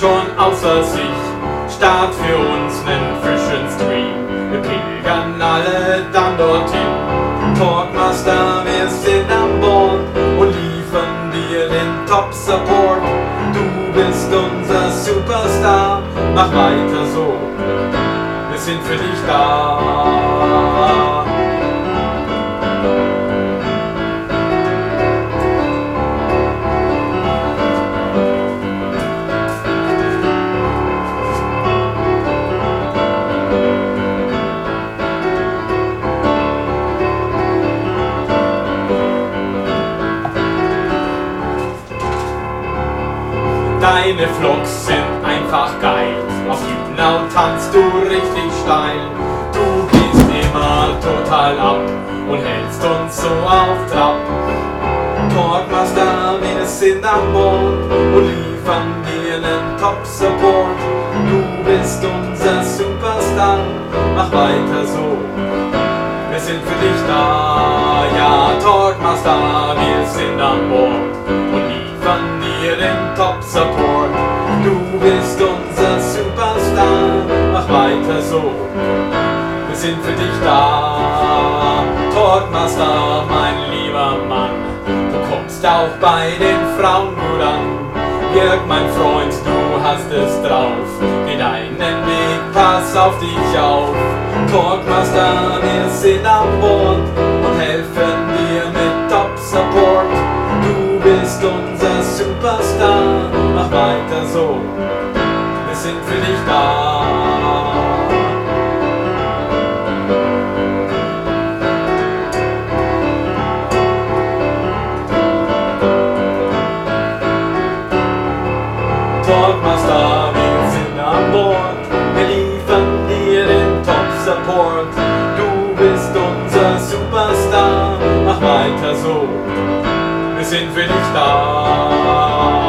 schon außer sich. Start für uns nen frischen Stream. Wir pilgern alle dann dorthin. Talkmaster, wir sind an Bord und liefern dir den Top-Support. Du bist unser Superstar, mach weiter so. Wir sind für dich da. Deine Vlogs sind einfach geil. Auf YouNow tanzt du richtig steil. Du gehst immer total ab und hältst uns so auf Trab. Talkmaster, wir sind an Bord und liefern dir nen Top-Support. Du bist unser Superstar, mach weiter so. Wir sind für dich da, ja, Talkmaster, wir sind an Bord Du bist unser Superstar, mach weiter so. Wir sind für dich da, Talkmaster, mein lieber Mann. Du kommst auch bei den Frauen gut an. Jörg, mein Freund, du hast es drauf. Geh deinen Weg, pass auf dich auf. Talkmaster, wir sind an Bord und helfen weiter so. Wir sind für dich da. Talkmaster, wir sind an Bord. Wir liefern dir den Top-Support. Du bist unser Superstar, mach weiter so. Wir sind für dich da.